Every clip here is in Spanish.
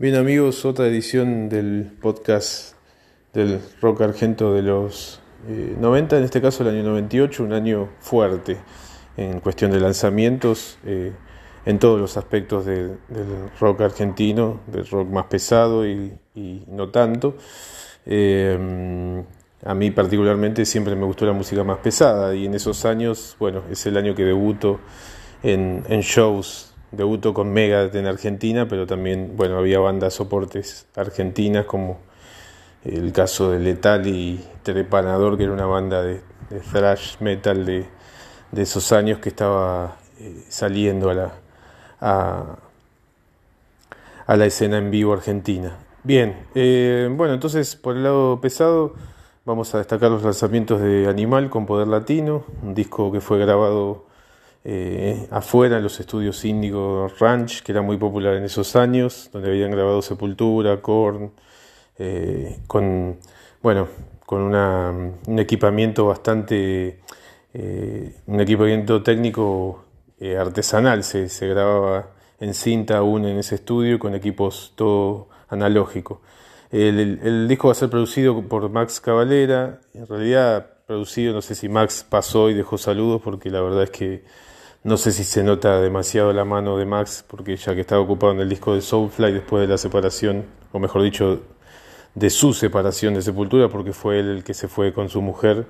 Bien amigos, otra edición del podcast del rock argento de los 90, eh, en este caso el año 98, un año fuerte en cuestión de lanzamientos eh, en todos los aspectos del rock argentino, del rock más pesado y, no tanto. Eh, a mí particularmente siempre me gustó la música más pesada y en esos años, bueno, es el año que debuto en, en shows debutó con Megadeth en Argentina, pero también, bueno, había bandas soportes argentinas como el caso de Letal y Trepanador, que era una banda de, thrash metal de, esos años que estaba eh, saliendo a la, a, la escena en vivo argentina. Bien, eh, bueno, entonces por el lado pesado vamos a destacar los lanzamientos de Animal con Poder Latino, un disco que fue grabado eh, afuera en los estudios Índigo Ranch, que era muy popular en esos años, donde habían grabado Sepultura, Korn, eh, con, bueno, con una, un equipamiento bastante, eh, un equipamiento técnico artesanal, se, se, grababa en cinta aún en ese estudio con equipos todo analógico. El, el, disco va a ser producido por Max Cavalera, en realidad producido, no sé si Max pasó y dejó saludos, porque la verdad es que no sé si se nota demasiado la mano de Max, porque ya que estaba ocupado en el disco de Soulfly después de la separación, o mejor dicho, de su separación de Sepultura, porque fue él el que se fue con su mujer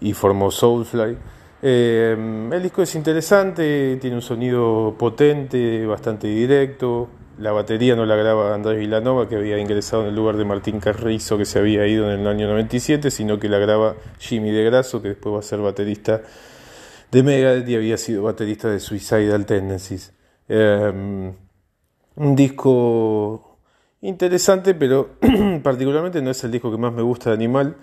y formó Soulfly. Eh, el disco es interesante, tiene un sonido potente, bastante directo. La batería no la graba Andrés Villanova, que había ingresado en el lugar de Martín Carrizo, que se había ido en el año 97, sino que la graba Jimmy De Grasso, que después va a ser baterista de Megadeth había sido baterista de Suicidal Tendencies. Em, un disco interesante, pero particularmente no es el disco que más me gusta de Animal.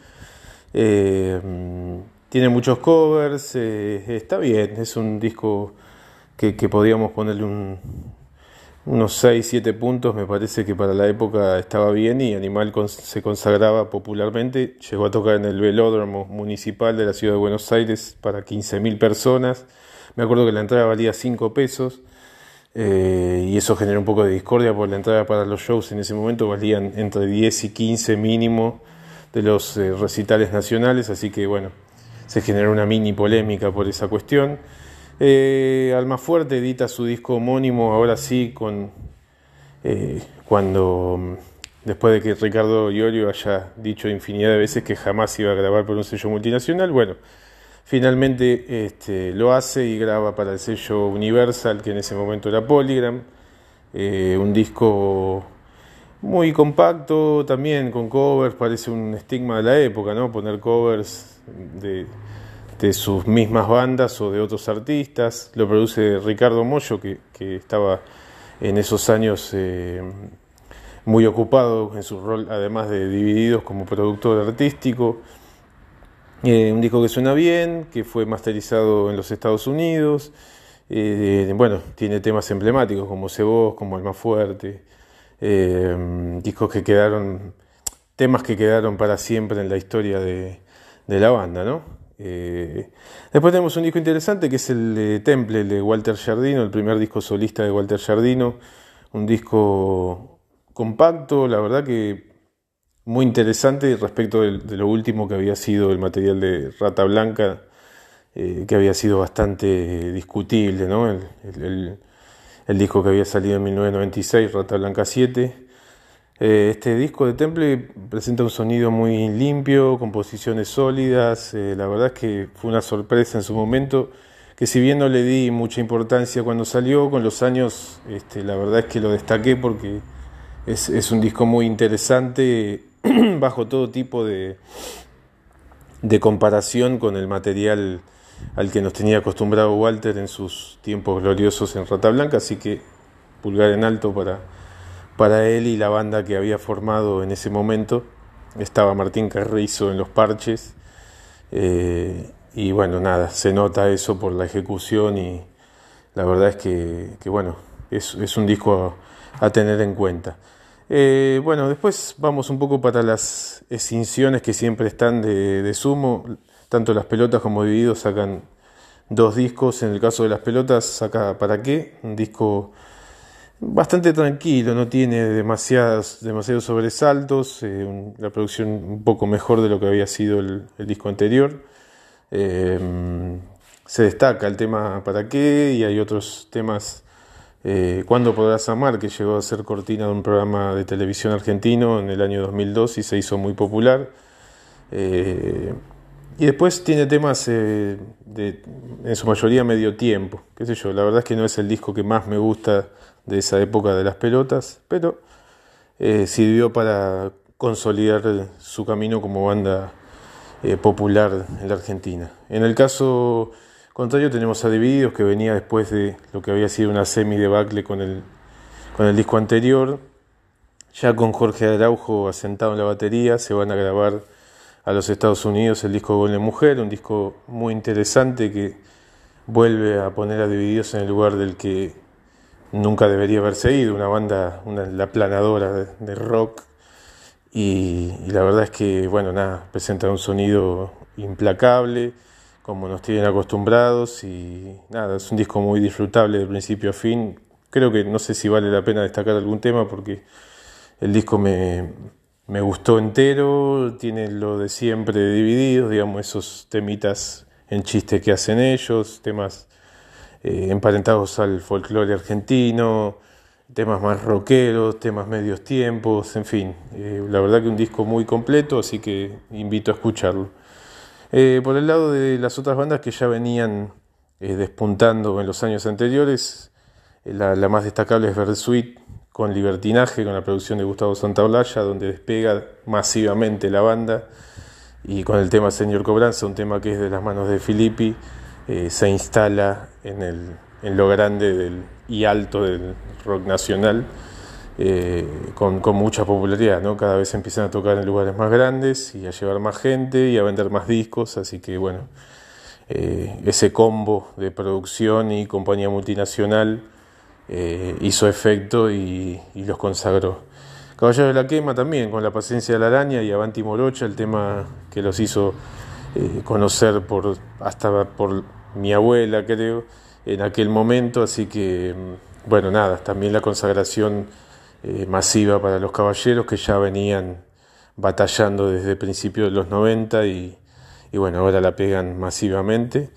Em, tiene muchos covers, eh, está bien, es un disco que, que podríamos ponerle un, unos 6, 7 puntos, me parece que para la época estaba bien y Animal se consagraba popularmente. Llegó a tocar en el velódromo municipal de la ciudad de Buenos Aires para 15.000 personas. Me acuerdo que la entrada valía 5 pesos eh, y eso generó un poco de discordia porque la entrada para los shows en ese momento valían entre 10 y 15 mínimo de los eh, recitales nacionales, así que bueno, se generó una mini polémica por esa cuestión. Eh, Almafuerte edita su disco homónimo, ahora sí, con eh, cuando después de que Ricardo Iorio haya dicho infinidad de veces que jamás iba a grabar por un sello multinacional, bueno, finalmente este, lo hace y graba para el sello Universal, que en ese momento era Polygram, eh, un disco muy compacto, también con covers, parece un estigma de la época, ¿no? Poner covers de de sus mismas bandas o de otros artistas. Lo produce Ricardo Mollo, que, estaba en esos años eh, muy ocupado en su rol, además de Divididos, como productor artístico. Eh, un disco que suena bien, que fue masterizado en los Estados Unidos. Eh, bueno, tiene temas emblemáticos como Cebos, como Alma Fuerte. discos que quedaron, temas que quedaron para siempre en la historia de la banda, ¿no? Eh, después tenemos un disco interesante que es el Temple de Walter Jardino, el primer disco solista de Walter Jardino, un disco compacto, la verdad que muy interesante respecto de, lo último que había sido el material de Rata Blanca, eh, que había sido bastante discutible, ¿no? el, el disco que había salido en 1996, Rata Blanca 7. Eh, este disco de Temple presenta un sonido muy limpio, composiciones sólidas, eh, la verdad es que fue una sorpresa en su momento, que si bien no le di mucha importancia cuando salió, con los años este, la verdad es que lo destaqué porque es, un disco muy interesante bajo todo tipo de, de comparación con el material al que nos tenía acostumbrado Walter en sus tiempos gloriosos en Rata Blanca, así que pulgar en alto para para él y la banda que había formado en ese momento. Estaba Martín Carrizo en los parches. Eh, y bueno, nada, se nota eso por la ejecución y la verdad es que, bueno, es, un disco a, tener en cuenta. Eh, bueno, después vamos un poco para las extinciones que siempre están de, de sumo. Tanto las pelotas como Divididos sacan dos discos. En el caso de las pelotas saca ¿Para qué? Un disco bastante tranquilo, no tiene demasiados, demasiados sobresaltos, eh, la producción un poco mejor de lo que había sido el, disco anterior. Eh, se destaca el tema ¿Para qué? y hay otros temas. Eh, ¿Cuándo podrás amar? que llegó a ser cortina de un programa de televisión argentino en el año 2002 y se hizo muy popular. Y después tiene temas de, en su mayoría medio tiempo, qué sé yo, la verdad es que no es el disco que más me gusta de esa época de las pelotas, pero eh, sirvió para consolidar su camino como banda eh, popular en la Argentina. En el caso contrario tenemos a Divididos, que venía después de lo que había sido una semi debacle con el, con el disco anterior, ya con Jorge Araujo asentado en la batería, se van a grabar a los Estados Unidos el disco Golden Mujer, un disco muy interesante que vuelve a poner a Divididos en el lugar del que nunca debería haberse ido, una banda, una, la planadora de, rock. Y, la verdad es que, bueno, nada, presenta un sonido implacable, como nos tienen acostumbrados, y nada, es un disco muy disfrutable de principio a fin. Creo que no sé si vale la pena destacar algún tema porque el disco me, me gustó entero, tiene lo de siempre divididos, digamos, esos temitas en chiste que hacen ellos, temas eh, emparentados al folclore argentino, temas más rockeros, temas medios tiempos, en fin, eh, la verdad que un disco muy completo, así que invito a escucharlo. Eh, por el lado de las otras bandas que ya venían despuntando en los años anteriores, la, más destacable es Versuit con Libertinaje, con la producción de Gustavo Santaolalla, donde despega masivamente la banda, y con el tema Señor Cobranza, un tema que es de las manos de Filippi, se instala en, el, en lo grande y alto del rock nacional, eh, con, con, mucha popularidad, ¿no? Cada vez empiezan a tocar en lugares más grandes y a llevar más gente y a vender más discos, así que bueno, eh, ese combo de producción y compañía multinacional eh, hizo efecto y, y, los consagró. Caballero de la Quema también, con la paciencia de la araña y Avanti Morocha, el tema que los hizo conocer por, hasta por mi abuela, creo, en aquel momento, así que, mm, bueno, nada, también la consagración eh, masiva para los caballeros que ya venían batallando desde principios de los 90 y, bueno, ahora la pegan masivamente.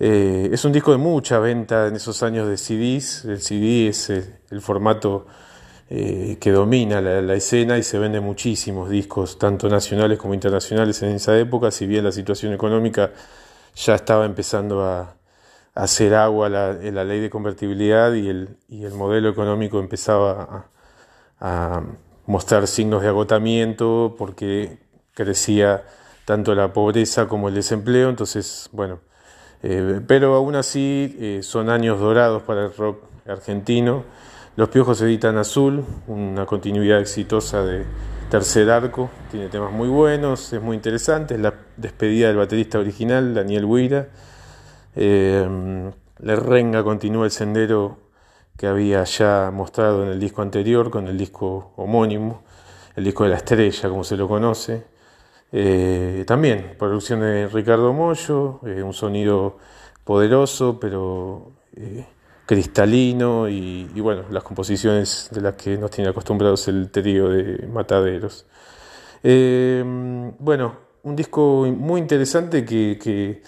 Eh, es un disco de mucha venta en esos años de CDs, el CD es el, formato eh, que domina la, escena y se vende muchísimos discos, tanto nacionales como internacionales en esa época, si bien la situación económica ya estaba empezando a, hacer agua la, la, ley de convertibilidad y el, y el modelo económico empezaba a, mostrar signos de agotamiento porque crecía tanto la pobreza como el desempleo, entonces, bueno, eh, pero aún así eh, son años dorados para el rock argentino. Los Piojos editan Azul, una continuidad exitosa de Tercer Arco, tiene temas muy buenos, es muy interesante, es la despedida del baterista original, Daniel Huira. Eh, la renga continúa el sendero que había ya mostrado en el disco anterior, con el disco homónimo, el disco de la estrella, como se lo conoce. Eh, también producción de Ricardo Mollo, eh, un sonido poderoso, pero cristalino y, bueno, las composiciones de las que nos tiene acostumbrados el trío de Mataderos. bueno, un disco muy interesante que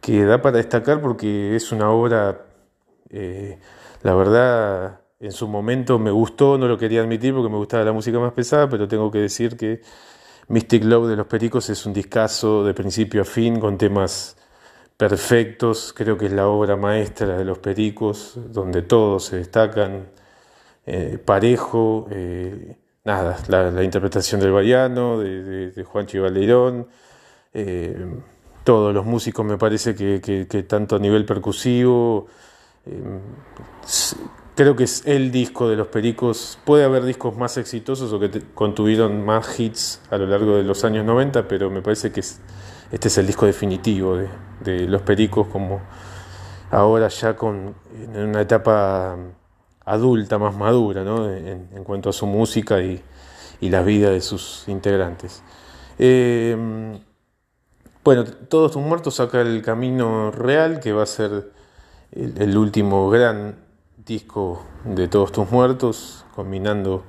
que da para destacar porque es una obra, eh, la verdad, en su momento me gustó, no lo quería admitir porque me gustaba la música más pesada, pero tengo que decir que Mystic Love de los Pericos es un discazo de principio a fin con temas perfectos, creo que es la obra maestra de los Pericos, donde todos se destacan. Eh, parejo, eh, nada, la, interpretación del Baiano, de, de, Juan Chivaleirón, todos los músicos me parece que, tanto a nivel percusivo, creo que es el disco de los Pericos, puede haber discos más exitosos o que contuvieron más hits a lo largo de los años 90, pero me parece que este es el disco definitivo de, los Pericos como ahora ya con, en una etapa adulta, más madura, en, cuanto a su música y, la vida de sus integrantes. Em, bueno, Todos tus muertos saca el camino real, que va a ser el, último gran disco de Todos tus muertos, combinando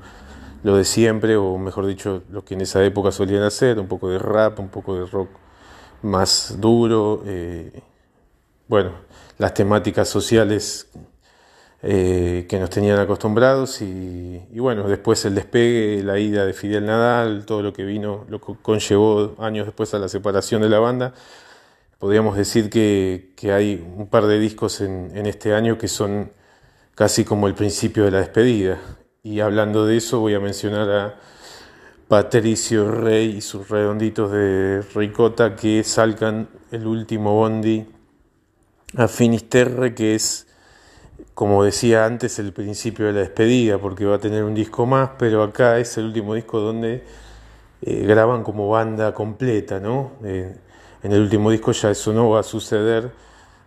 lo de siempre, o mejor dicho, lo que en esa época solían hacer, un poco de rap, un poco de rock más duro, eh, bueno, las temáticas sociales eh, que nos tenían acostumbrados y, bueno, después el despegue, la ida de Fidel Nadal, todo lo que vino, lo que conllevó años después a la separación de la banda. Podríamos decir que, hay un par de discos en, en este año que son casi como el principio de la despedida. Y hablando de eso voy a mencionar a Patricio Rey y sus redonditos de ricota que salgan el último bondi a Finisterre, que es, como decía antes, el principio de la despedida, porque va a tener un disco más, pero acá es el último disco donde eh, graban como banda completa, ¿no? Eh, en el último disco ya eso no va a suceder,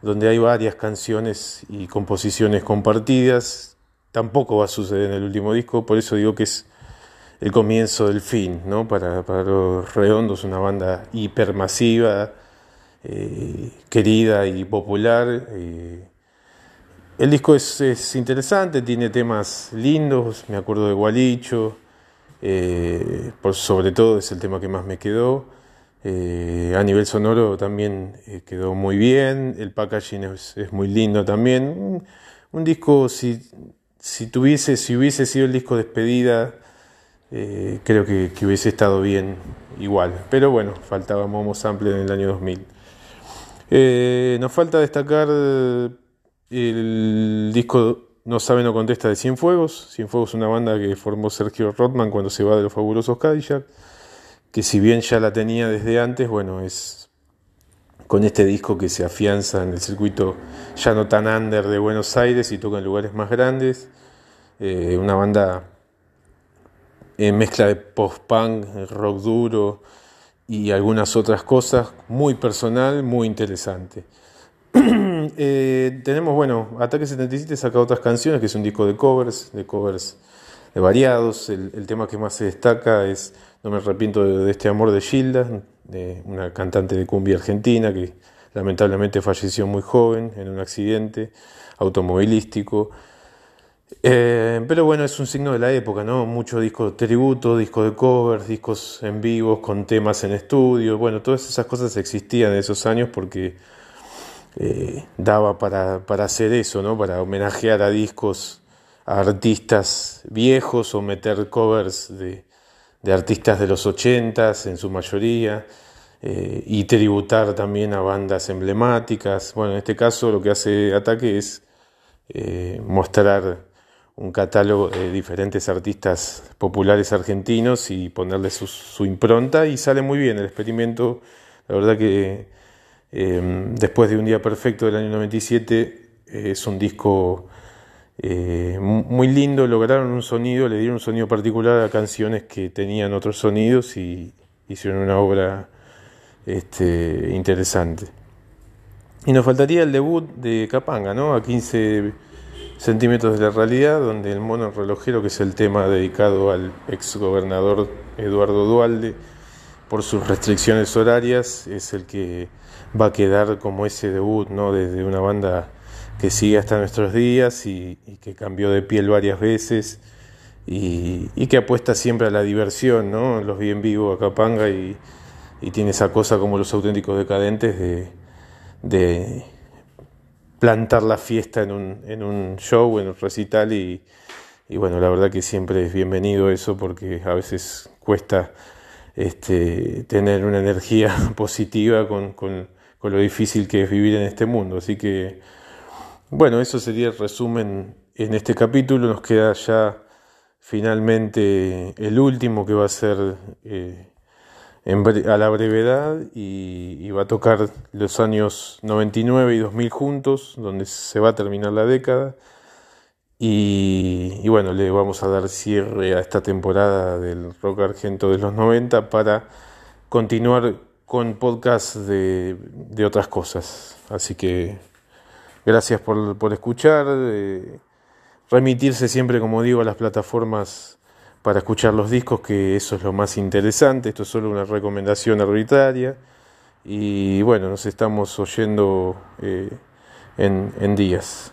donde hay varias canciones y composiciones compartidas, tampoco va a suceder en el último disco, por eso digo que es el comienzo del fin, ¿no? Para, para los redondos, una banda hipermasiva, eh, querida y popular. Eh, el disco es, interesante, tiene temas lindos, me acuerdo de Gualicho, eh, por, sobre todo es el tema que más me quedó. A nivel sonoro también quedó muy bien, el packaging es, muy lindo también. Un, disco, si, si, tuviese, si hubiese sido el disco despedida, creo que, hubiese estado bien igual. Pero bueno, faltaba Momo Sample en el año 2000. Eh, nos falta destacar el disco No sabe, no contesta de Cienfuegos. Cienfuegos es una banda que formó Sergio Rothman cuando se va de los fabulosos Cadillac, que si bien ya la tenía desde antes, bueno, es con este disco que se afianza en el circuito ya no tan under de Buenos Aires y toca en lugares más grandes. Eh, una banda en mezcla de post-punk, rock duro, y algunas otras cosas, muy personal, muy interesante. Eh, tenemos, bueno, Ataque 77 saca otras canciones, que es un disco de covers, de covers variados. El, tema que más se destaca es No me arrepiento de, este amor de Gilda, de una cantante de cumbia argentina que lamentablemente falleció muy joven en un accidente automovilístico. Eh, pero bueno, es un signo de la época, ¿no? Mucho disco de tributo, disco de covers, discos en vivos con temas en estudio. Bueno, todas esas cosas existían en esos años porque eh, daba para, para, hacer eso, ¿no? Para homenajear a discos, artistas viejos o meter covers de, de artistas de los ochentas en su mayoría. Eh, y tributar también a bandas emblemáticas. Bueno, en este caso lo que hace Ataque es mostrar un catálogo de diferentes artistas populares argentinos y ponerle su, impronta y sale muy bien el experimento. La verdad que em, después de un día perfecto del año 97 es un disco eh, muy lindo, lograron un sonido, le dieron un sonido particular a canciones que tenían otros sonidos y hicieron una obra este, interesante. Y nos faltaría el debut de Capanga, ¿no? A 15 Centímetros de la realidad, donde el mono relojero, que es el tema dedicado al ex gobernador Eduardo Dualde, por sus restricciones horarias, es el que va a quedar como ese debut, ¿no? Desde una banda que sigue hasta nuestros días y, que cambió de piel varias veces y, que apuesta siempre a la diversión, ¿no? Los vi en vivo a Capanga y, tiene esa cosa como los auténticos decadentes de plantar la fiesta en un, show, en un recital y, bueno, la verdad que siempre es bienvenido eso porque a veces cuesta este, tener una energía positiva con, con, lo difícil que es vivir en este mundo. Así que, bueno, eso sería el resumen en este capítulo. Nos queda ya finalmente el último que va a ser... Eh, a la brevedad y, va a tocar los años 99 y 2000 juntos, donde se va a terminar la década. Y, bueno, le vamos a dar cierre a esta temporada del rock argento de los 90 para continuar con podcast de, otras cosas. Así que gracias por, escuchar, eh, remitirse siempre, como digo, a las plataformas para escuchar los discos, que eso es lo más interesante, esto es solo una recomendación arbitraria. Y bueno, nos estamos oyendo eh, en días.